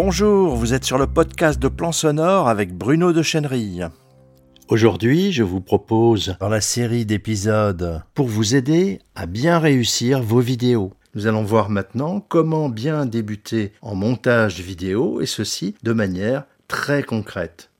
Bonjour, vous êtes sur le podcast de Plan Sonore avec Bruno de Chenerille. Aujourd'hui, je vous propose, dans la série d'épisodes, pour vous aider à bien réussir vos vidéos. Nous allons voir maintenant comment bien débuter en montage vidéo et ceci de manière très concrète.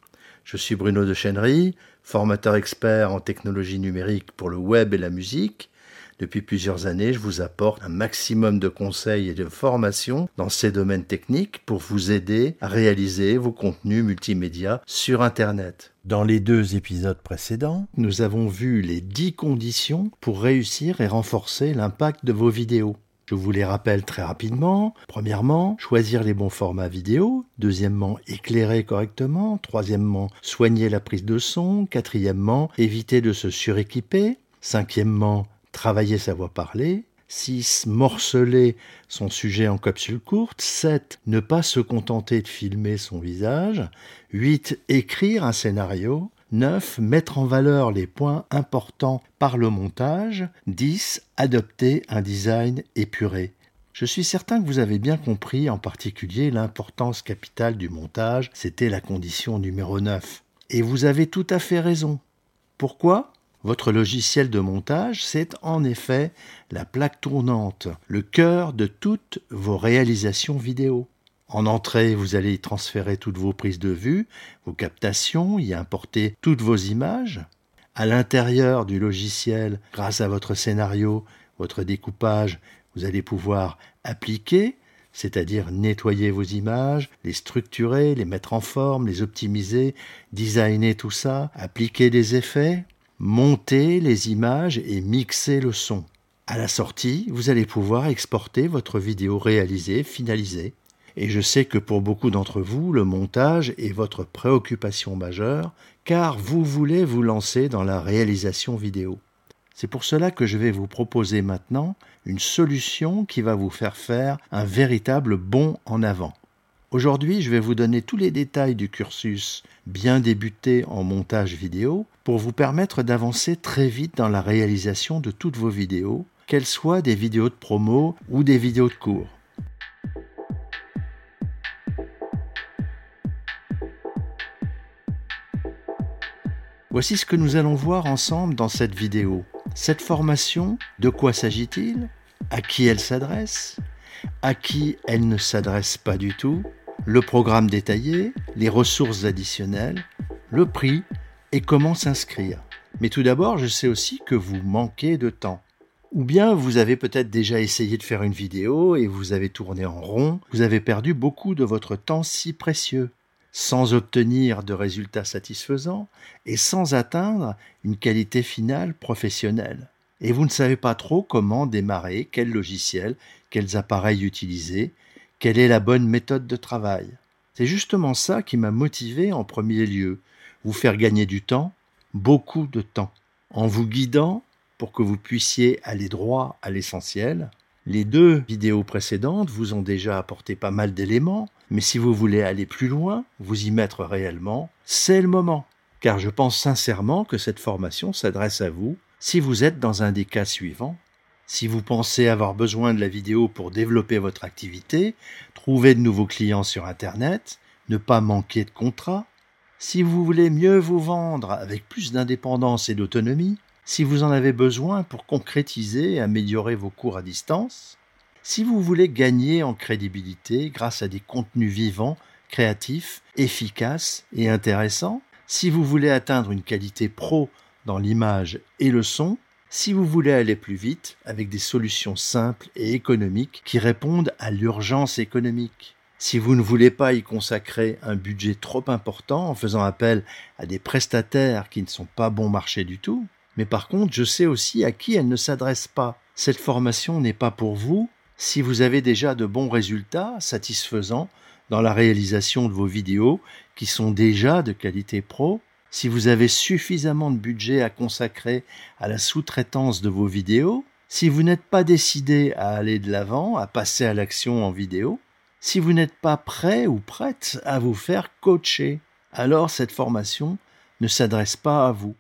Je suis Bruno de Chenerille, formateur expert en technologie numérique pour le web et la musique. Depuis plusieurs années, je vous apporte un maximum de conseils et de formations dans ces domaines techniques pour vous aider à réaliser vos contenus multimédia sur Internet. Dans les deux épisodes précédents, nous avons vu les 10 conditions pour réussir et renforcer l'impact de vos vidéos. Je vous les rappelle très rapidement. Premièrement, choisir les bons formats vidéo. Deuxièmement, éclairer correctement. Troisièmement, soigner la prise de son. Quatrièmement, éviter de se suréquiper. Cinquièmement, travailler sa voix parlée. 6. Morceler son sujet en capsule courte. 7. Ne pas se contenter de filmer son visage. 8. Écrire un scénario. 9. Mettre en valeur les points importants par le montage. 10. Adopter un design épuré. Je suis certain que vous avez bien compris en particulier l'importance capitale du montage, c'était la condition numéro 9. Et vous avez tout à fait raison. Pourquoi? Votre logiciel de montage, c'est en effet la plaque tournante, le cœur de toutes vos réalisations vidéo. En entrée, vous allez y transférer toutes vos prises de vue, vos captations, y importer toutes vos images. À l'intérieur du logiciel, grâce à votre scénario, votre découpage, vous allez pouvoir appliquer, c'est-à-dire nettoyer vos images, les structurer, les mettre en forme, les optimiser, designer tout ça, appliquer des effets, monter les images et mixer le son. À la sortie, vous allez pouvoir exporter votre vidéo réalisée, finalisée. Et je sais que pour beaucoup d'entre vous, le montage est votre préoccupation majeure, car vous voulez vous lancer dans la réalisation vidéo. C'est pour cela que je vais vous proposer maintenant une solution qui va vous faire faire un véritable bond en avant. Aujourd'hui, je vais vous donner tous les détails du cursus bien débuté en montage vidéo pour vous permettre d'avancer très vite dans la réalisation de toutes vos vidéos, qu'elles soient des vidéos de promo ou des vidéos de cours. Voici ce que nous allons voir ensemble dans cette vidéo. Cette formation, de quoi s'agit-il? À qui elle s'adresse? À qui elle ne s'adresse pas du tout? Le programme détaillé, les ressources additionnelles, le prix et comment s'inscrire. Mais tout d'abord, je sais aussi que vous manquez de temps. Ou bien vous avez peut-être déjà essayé de faire une vidéo et vous avez tourné en rond, vous avez perdu beaucoup de votre temps si précieux sans obtenir de résultats satisfaisants et sans atteindre une qualité finale professionnelle. Et vous ne savez pas trop comment démarrer, quel logiciel, quels appareils utiliser, quelle est la bonne méthode de travail? C'est justement ça qui m'a motivé en premier lieu, vous faire gagner du temps, beaucoup de temps, en vous guidant pour que vous puissiez aller droit à l'essentiel, les deux vidéos précédentes vous ont déjà apporté pas mal d'éléments, mais si vous voulez aller plus loin, vous y mettre réellement, c'est le moment. Car je pense sincèrement que cette formation s'adresse à vous si vous êtes dans un des cas suivants. Si vous pensez avoir besoin de la vidéo pour développer votre activité, trouver de nouveaux clients sur Internet, ne pas manquer de contrats, si vous voulez mieux vous vendre avec plus d'indépendance et d'autonomie, si vous en avez besoin pour concrétiser et améliorer vos cours à distance, si vous voulez gagner en crédibilité grâce à des contenus vivants, créatifs, efficaces et intéressants, si vous voulez atteindre une qualité pro dans l'image et le son, si vous voulez aller plus vite avec des solutions simples et économiques qui répondent à l'urgence économique. Si vous ne voulez pas y consacrer un budget trop important en faisant appel à des prestataires qui ne sont pas bon marché du tout, mais par contre, je sais aussi à qui elle ne s'adresse pas. Cette formation n'est pas pour vous si vous avez déjà de bons résultats satisfaisants dans la réalisation de vos vidéos qui sont déjà de qualité pro, si vous avez suffisamment de budget à consacrer à la sous-traitance de vos vidéos, si vous n'êtes pas décidé à aller de l'avant, à passer à l'action en vidéo, si vous n'êtes pas prêt ou prête à vous faire coacher, alors cette formation ne s'adresse pas à vous.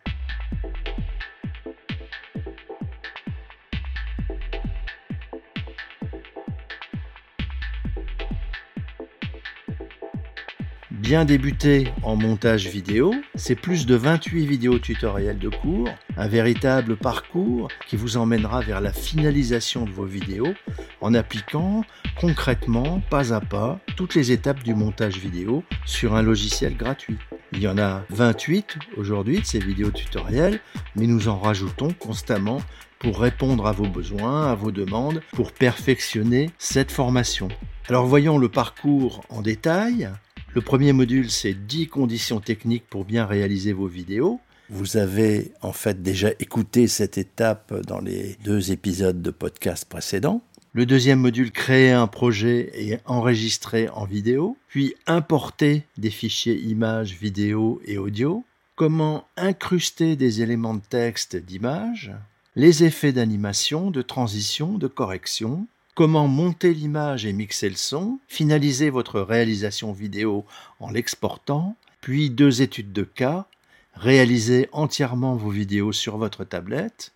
Bien débuter en montage vidéo, c'est plus de 28 vidéos tutoriels de cours, un véritable parcours qui vous emmènera vers la finalisation de vos vidéos en appliquant concrètement, pas à pas, toutes les étapes du montage vidéo sur un logiciel gratuit. Il y en a 28 aujourd'hui de ces vidéos tutoriels, mais nous en rajoutons constamment pour répondre à vos besoins, à vos demandes, pour perfectionner cette formation. Alors voyons le parcours en détail. Le premier module, c'est 10 conditions techniques pour bien réaliser vos vidéos. Vous avez en fait déjà écouté cette étape dans les deux épisodes de podcast précédents. Le deuxième module, créer un projet et enregistrer en vidéo, puis importer des fichiers images, vidéo et audio. Comment incruster des éléments de texte, d'image, les effets d'animation, de transition, de correction, comment monter l'image et mixer le son, finaliser votre réalisation vidéo en l'exportant, puis deux études de cas, réaliser entièrement vos vidéos sur votre tablette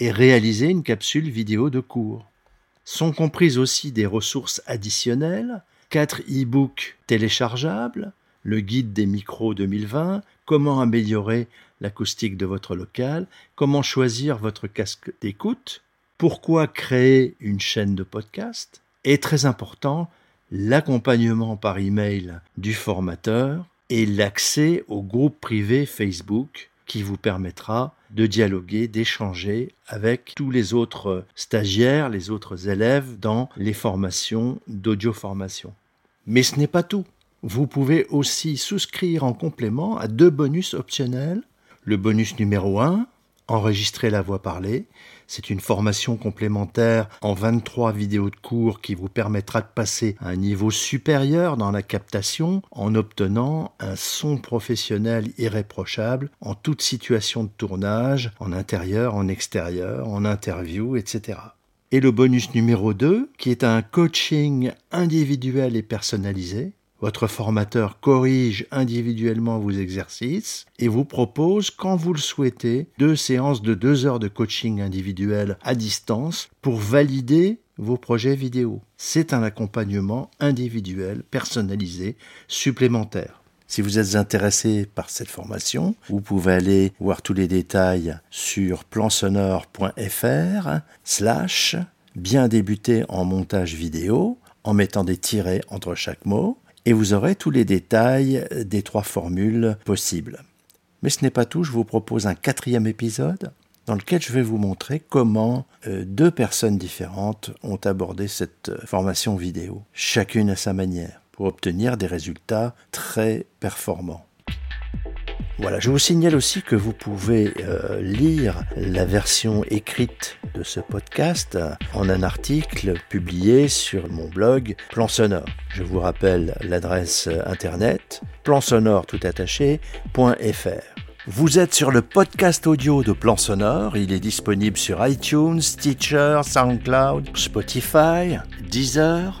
et réaliser une capsule vidéo de cours. Sont comprises aussi des ressources additionnelles, quatre e-books téléchargeables, le guide des micros 2020, comment améliorer l'acoustique de votre local, comment choisir votre casque d'écoute, pourquoi créer une chaîne de podcast, et très important, l'accompagnement par email du formateur et l'accès au groupe privé Facebook qui vous permettra de dialoguer, d'échanger avec tous les autres stagiaires, les autres élèves dans les formations d'audio-formation. Mais ce n'est pas tout. Vous pouvez aussi souscrire en complément à deux bonus optionnels. Le bonus numéro 1, enregistrer la voix parlée. C'est une formation complémentaire en 23 vidéos de cours qui vous permettra de passer à un niveau supérieur dans la captation en obtenant un son professionnel irréprochable en toute situation de tournage, en intérieur, en extérieur, en interview, etc. Et le bonus numéro 2, qui est un coaching individuel et personnalisé, votre formateur corrige individuellement vos exercices et vous propose, quand vous le souhaitez, deux séances de deux heures de coaching individuel à distance pour valider vos projets vidéo. C'est un accompagnement individuel, personnalisé, supplémentaire. Si vous êtes intéressé par cette formation, vous pouvez aller voir tous les détails sur plansonore.fr slash bien débuter en montage vidéo en mettant des tirets entre chaque mot et vous aurez tous les détails des trois formules possibles. Mais ce n'est pas tout, je vous propose un quatrième épisode dans lequel je vais vous montrer comment euh, deux personnes différentes ont abordé cette euh, formation vidéo, chacune à sa manière, pour obtenir des résultats très performants. Voilà, je vous signale aussi que vous pouvez euh, lire la version écrite de ce podcast en un article publié sur mon blog Plan Sonore. Je vous rappelle l'adresse internet plansonore tout Vous êtes sur le podcast audio de Plan Sonore. Il est disponible sur iTunes, Stitcher, SoundCloud, Spotify, Deezer,